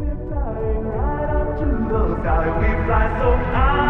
We're flying right up to the sky. We fly so high.